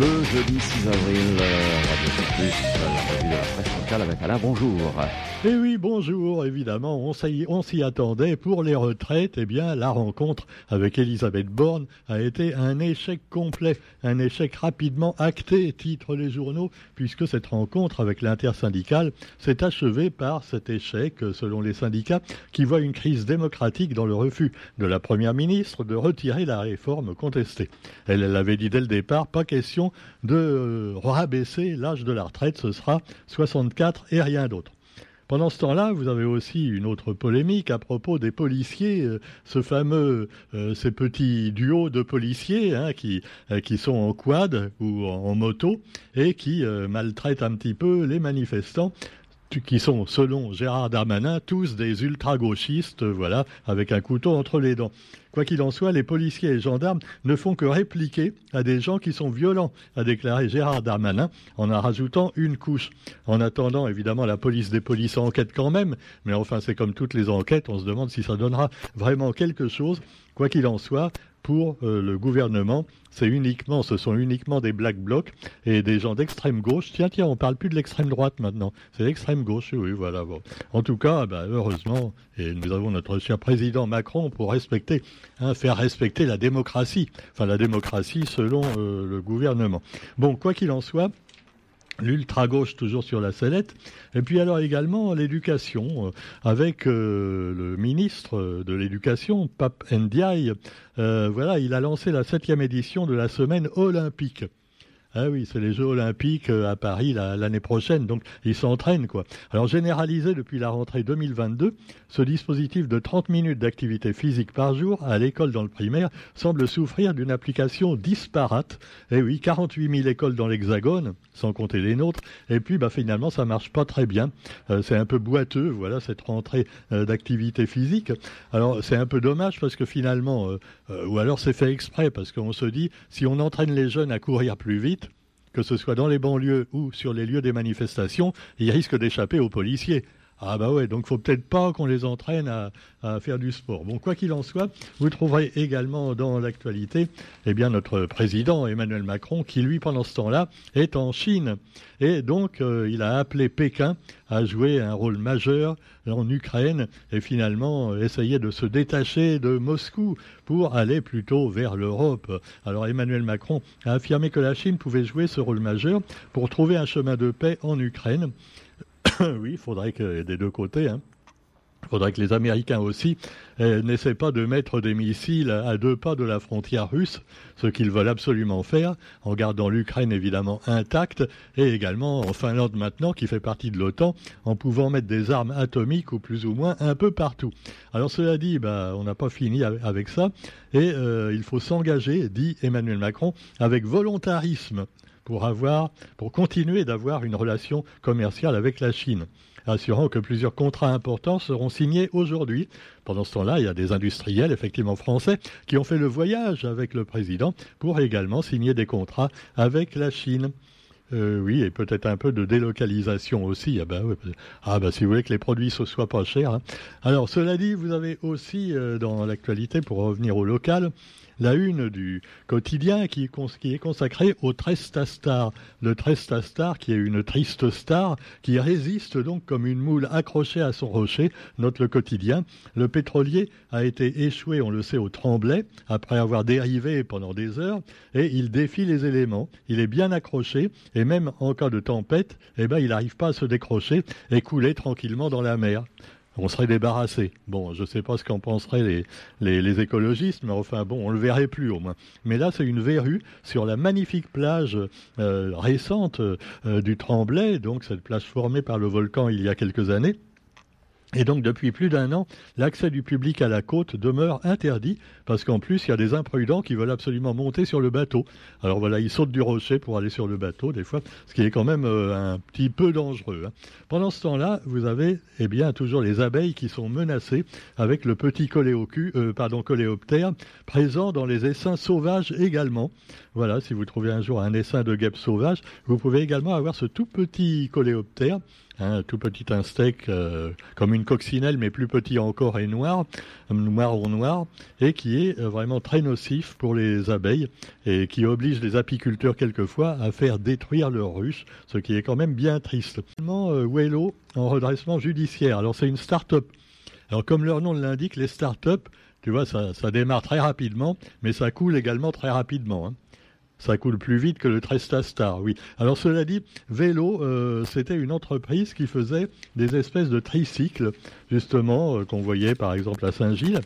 le jeudi 6 avril, euh, Alain, bonjour. Eh oui, bonjour, évidemment, on s'y, attendait. Pour les retraites, eh bien, la rencontre avec Elisabeth Borne a été un échec complet, un échec rapidement acté, titre les journaux, puisque cette rencontre avec l'intersyndicale s'est achevée par cet échec, selon les syndicats, qui voit une crise démocratique dans le refus de la Première ministre de retirer la réforme contestée. Elle, elle avait dit dès le départ, pas question de euh, rabaisser l'âge de la retraite, ce sera 64 et rien d'autre. Pendant ce temps-là, vous avez aussi une autre polémique à propos des policiers, euh, ce fameux, euh, ces petits duos de policiers hein, qui, euh, qui sont en quad ou en, moto et qui maltraitent un petit peu les manifestants qui sont, selon Gérard Darmanin, tous des ultra-gauchistes, voilà, avec un couteau entre les dents. Quoi qu'il en soit, les policiers et gendarmes ne font que répliquer à des gens qui sont violents, a déclaré Gérard Darmanin, en en rajoutant une couche. En attendant, évidemment, la police des polices enquête quand même, mais enfin, c'est comme toutes les enquêtes, on se demande si ça donnera vraiment quelque chose. Quoi qu'il en soit, pour euh, le gouvernement, ce sont uniquement des black blocs et des gens d'extrême gauche. Tiens, tiens, on parle plus de l'extrême droite maintenant, c'est l'extrême gauche. Oui, voilà. En tout cas, bah, heureusement, et nous avons notre cher président Macron pour respecter, hein, faire respecter la démocratie, enfin la démocratie selon euh, le gouvernement. Bon, quoi qu'il en soit, l'ultra-gauche toujours sur la sellette, et puis alors également l'éducation, euh, avec euh, le ministre de l'Éducation, Pape Ndiaye, euh, voilà, il a lancé la septième édition de la semaine olympique. Ah oui, c'est les Jeux Olympiques à Paris l'année prochaine, donc ils s'entraînent quoi. Alors généralisé depuis la rentrée 2022, ce dispositif de 30 minutes d'activité physique par jour à l'école dans le primaire semble souffrir d'une application disparate. Eh oui, 48 000 écoles dans l'Hexagone, sans compter les nôtres, et puis bah, finalement ça marche pas très bien. Euh, c'est un peu boiteux, voilà, cette rentrée euh, d'activité physique. Alors c'est un peu dommage parce que finalement, euh, euh, ou alors c'est fait exprès parce qu'on se dit, si on entraîne les jeunes à courir plus vite, que ce soit dans les banlieues ou sur les lieux des manifestations, ils risquent d'échapper aux policiers. Ah bah ouais, donc faut peut-être pas qu'on les entraîne à, faire du sport. Bon, quoi qu'il en soit, vous trouverez également dans l'actualité, eh bien notre président Emmanuel Macron, qui lui pendant ce temps-là est en Chine, et donc euh, il a appelé Pékin à jouer un rôle majeur en Ukraine et finalement euh, essayer de se détacher de Moscou pour aller plutôt vers l'Europe. Alors Emmanuel Macron a affirmé que la Chine pouvait jouer ce rôle majeur pour trouver un chemin de paix en Ukraine. oui, il faudrait que des deux côtés, hein, il faudrait que les Américains aussi euh, n'essaient pas de mettre des missiles à deux pas de la frontière russe, ce qu'ils veulent absolument faire, en gardant l'Ukraine évidemment intacte, et également en Finlande maintenant, qui fait partie de l'OTAN, en pouvant mettre des armes atomiques ou plus ou moins un peu partout. Alors cela dit, bah, on n'a pas fini avec ça, et euh, il faut s'engager, dit Emmanuel Macron, avec volontarisme pour avoir, pour continuer d'avoir une relation commerciale avec la Chine assurant que plusieurs contrats importants seront signés aujourd'hui. Pendant ce temps-là, il y a des industriels, effectivement français, qui ont fait le voyage avec le président pour également signer des contrats avec la Chine. Euh, oui, et peut-être un peu de délocalisation aussi. Ah bah si vous voulez que les produits ne soient pas chers. Hein. Alors cela dit, vous avez aussi euh, dans l'actualité, pour revenir au local, la une du quotidien qui, est consacrée au Trestastar. Le Trestastar qui est une triste star qui résiste donc comme une moule accrochée à son rocher, note le quotidien. Le pétrolier a été échoué, on le sait, au Tremblay, après avoir dérivé pendant des heures, et il défie les éléments. Il est bien accroché, et même en cas de tempête, eh ben, il n'arrive pas à se décrocher et couler tranquillement dans la mer on serait débarrassé. Bon, je ne sais pas ce qu'en penseraient les, écologistes, mais enfin bon, on le verrait plus au moins. Mais là, c'est une verrue sur la magnifique plage euh, récente euh, du Tremblay, donc cette plage formée par le volcan il y a quelques années. Et donc, depuis plus d'un an, l'accès du public à la côte demeure interdit parce qu'en plus, il y a des imprudents qui veulent absolument monter sur le bateau. Alors voilà, ils sautent du rocher pour aller sur le bateau, des fois, ce qui est quand même euh, un petit peu dangereux. Hein. Pendant ce temps-là, vous avez, eh bien, toujours les abeilles qui sont menacées avec le petit euh, coléoptère présent dans les essaims sauvages également. Voilà, si vous trouvez un jour un essaim de guêpe sauvage, vous pouvez également avoir ce tout petit coléoptère un tout petit insecte euh, comme une coccinelle, mais plus petit encore et noir, ou noir, et qui est euh, vraiment très nocif pour les abeilles et qui oblige les apiculteurs quelquefois à faire détruire leurs ruches, ce qui est quand même bien triste. Euh, Wello en redressement judiciaire. Alors c'est une start-up. Alors comme leur nom l'indique, les start-up, tu vois, ça, ça, démarre très rapidement, mais ça coule également très rapidement. Hein. Ça coule plus vite que le Tresta Star, oui. Alors cela dit, Vélo, euh, c'était une entreprise qui faisait des espèces de tricycles, justement, euh, qu'on voyait par exemple à Saint-Gilles.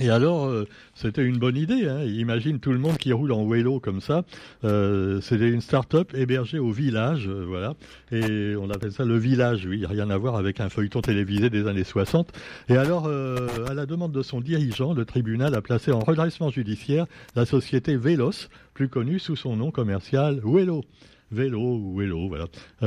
Et alors, euh, c'était une bonne idée. Hein. Imagine tout le monde qui roule en vélo comme ça. Euh, c'était une start-up hébergée au village, euh, voilà. Et on appelle ça le village, oui, rien à voir avec un feuilleton télévisé des années 60. Et alors, à la demande de son dirigeant, le tribunal a placé en redressement judiciaire la société Vélos, plus connue sous son nom commercial Vélo vélo vélo, voilà.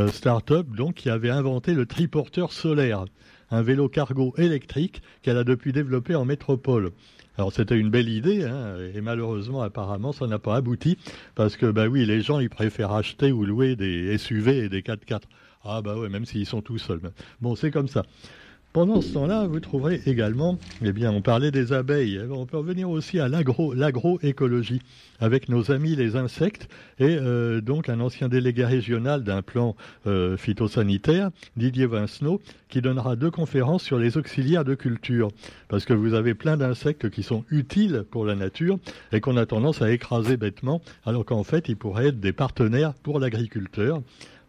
start-up donc qui avait inventé le triporteur solaire un vélo cargo électrique qu'elle a depuis développé en métropole. Alors c'était une belle idée, hein, et malheureusement apparemment ça n'a pas abouti, parce que bah oui, les gens ils préfèrent acheter ou louer des SUV et des 4x4. Ah bah ouais, même s'ils sont tout seuls. Bon, c'est comme ça. Pendant ce temps-là, vous trouverez également, eh bien, on parlait des abeilles, on peut revenir aussi à l'agroécologie avec nos amis les insectes et euh, donc un ancien délégué régional d'un plan euh, phytosanitaire, Didier Vincenot, qui donnera deux conférences sur les auxiliaires de culture, parce que vous avez plein d'insectes qui sont utiles pour la nature et qu'on a tendance à écraser bêtement, alors qu'en fait, ils pourraient être des partenaires pour l'agriculteur.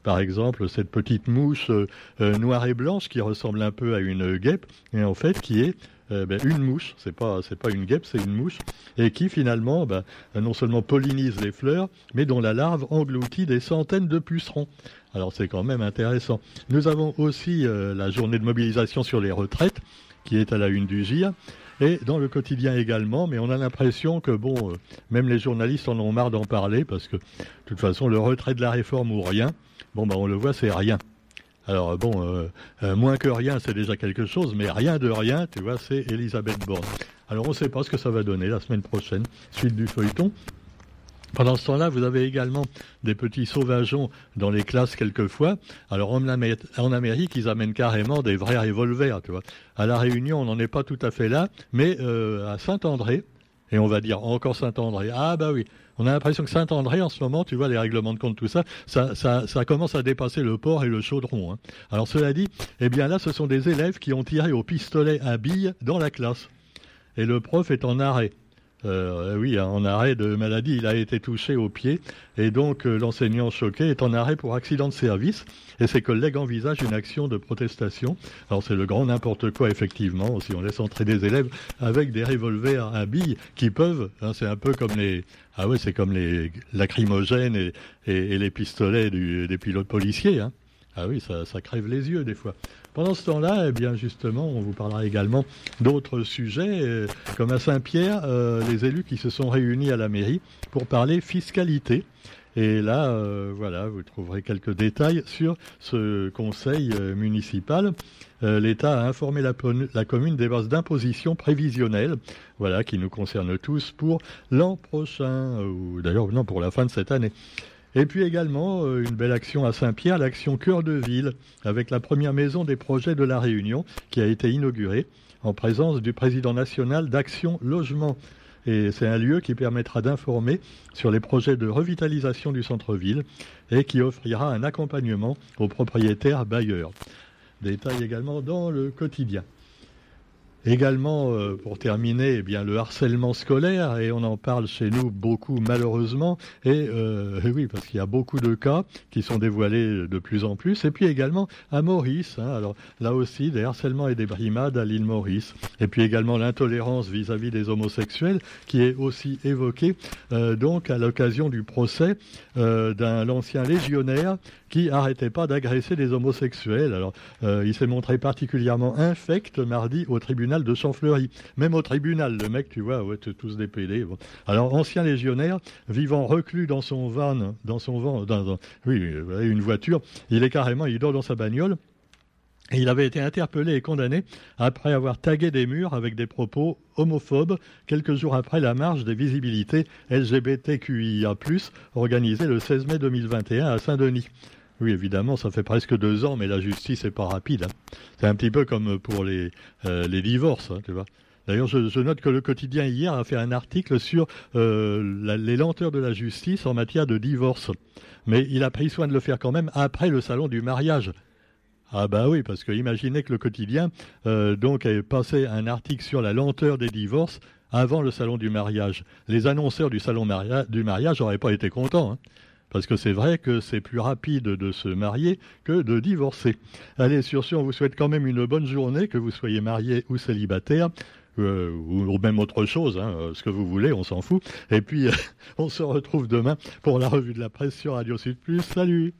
Par exemple, cette petite mouche euh, euh, noire et blanche qui ressemble un peu à une guêpe, et en fait qui est euh, ben, une mouche, c'est pas c'est pas une guêpe, c'est une mouche, et qui finalement ben, non seulement pollinise les fleurs, mais dont la larve engloutit des centaines de pucerons. Alors c'est quand même intéressant. Nous avons aussi la journée de mobilisation sur les retraites, qui est à la une du GIR, et dans le quotidien également, mais on a l'impression que bon, même les journalistes en ont marre d'en parler, parce que de toute façon le retrait de la réforme ou rien, Bon, ben, on le voit, c'est rien. Alors bon, euh, euh, moins que rien, c'est déjà quelque chose, mais rien de rien, tu vois, c'est Elisabeth Borne. Alors on ne sait pas ce que ça va donner la semaine prochaine, suite du feuilleton. Pendant ce temps-là, vous avez également des petits sauvageons dans les classes quelquefois. Alors en, Amérique, ils amènent carrément des vrais revolvers, tu vois. À la Réunion, on n'en est pas tout à fait là, mais euh, à Saint-André, et on va dire encore Saint-André. Ah bah oui, on a l'impression que Saint-André, en ce moment, tu vois, les règlements de compte, tout ça, ça, commence à dépasser le port et le chaudron. Hein. Alors cela dit, eh bien là, ce sont des élèves qui ont tiré au pistolet à billes dans la classe. Et le prof est en arrêt. Euh, oui, en arrêt de maladie, il a été touché au pied et donc euh, l'enseignant choqué est en arrêt pour accident de service et ses collègues envisagent une action de protestation. Alors c'est le grand n'importe quoi effectivement, si on laisse entrer des élèves avec des revolvers à billes qui peuvent, hein, c'est un peu comme les, ah ouais, c'est comme les lacrymogènes et, et, les pistolets des pilotes policiers. Hein. Ah oui, ça, crève les yeux des fois. Pendant ce temps-là, eh bien justement, on vous parlera également d'autres sujets, euh, comme à Saint-Pierre, euh, les élus qui se sont réunis à la mairie pour parler fiscalité. Et là, euh, voilà, vous trouverez quelques détails sur ce conseil municipal. L'État a informé la, commune des bases d'imposition prévisionnelles, voilà, qui nous concernent tous pour l'an prochain, ou d'ailleurs non pour la fin de cette année. Et puis également euh, une belle action à Saint-Pierre, l'action Cœur de Ville, avec la première maison des projets de la Réunion qui a été inaugurée en présence du président national d'Action Logement. Et c'est un lieu qui permettra d'informer sur les projets de revitalisation du centre-ville et qui offrira un accompagnement aux propriétaires bailleurs. Détail également dans le quotidien. Également, euh, pour terminer, eh bien le harcèlement scolaire, et on en parle chez nous beaucoup malheureusement, et euh, oui, parce qu'il y a beaucoup de cas qui sont dévoilés de plus en plus, et puis également à Maurice, hein, alors là aussi des harcèlements et des brimades à l'île Maurice, et puis également l'intolérance vis-à-vis des homosexuels, qui est aussi évoquée euh, donc à l'occasion du procès d'un l'ancien légionnaire qui arrêtait pas d'agresser des homosexuels. Alors, il s'est montré particulièrement infect mardi au tribunal de Champfleury. Même au tribunal, le mec, tu vois, ouais, tous des PD. Alors, ancien légionnaire, vivant reclus dans son van, dans son van, oui, une voiture, il est carrément, il dort dans sa bagnole. Il avait été interpellé et condamné après avoir tagué des murs avec des propos homophobes quelques jours après la marche des visibilités LGBTQIA+, organisée le 16 mai 2021 à Saint-Denis. Oui, évidemment, ça fait presque deux ans, mais la justice n'est pas rapide. Hein. C'est un petit peu comme pour les, euh, divorces, hein, tu vois. D'ailleurs, je, note que le quotidien hier a fait un article sur euh, les lenteurs de la justice en matière de divorce. Mais il a pris soin de le faire quand même après le salon du mariage. Ah bah oui, parce que imaginez que le quotidien euh, donc ait passé un article sur la lenteur des divorces avant le salon du mariage. Les annonceurs du salon du mariage n'auraient pas été contents. Hein. Parce que c'est vrai que c'est plus rapide de se marier que de divorcer. Allez, sur ce, on vous souhaite quand même une bonne journée, que vous soyez marié ou célibataire. Euh, ou même autre chose, hein, ce que vous voulez, on s'en fout. Et puis, on se retrouve demain pour la revue de la presse sur Radio Sud Plus. Salut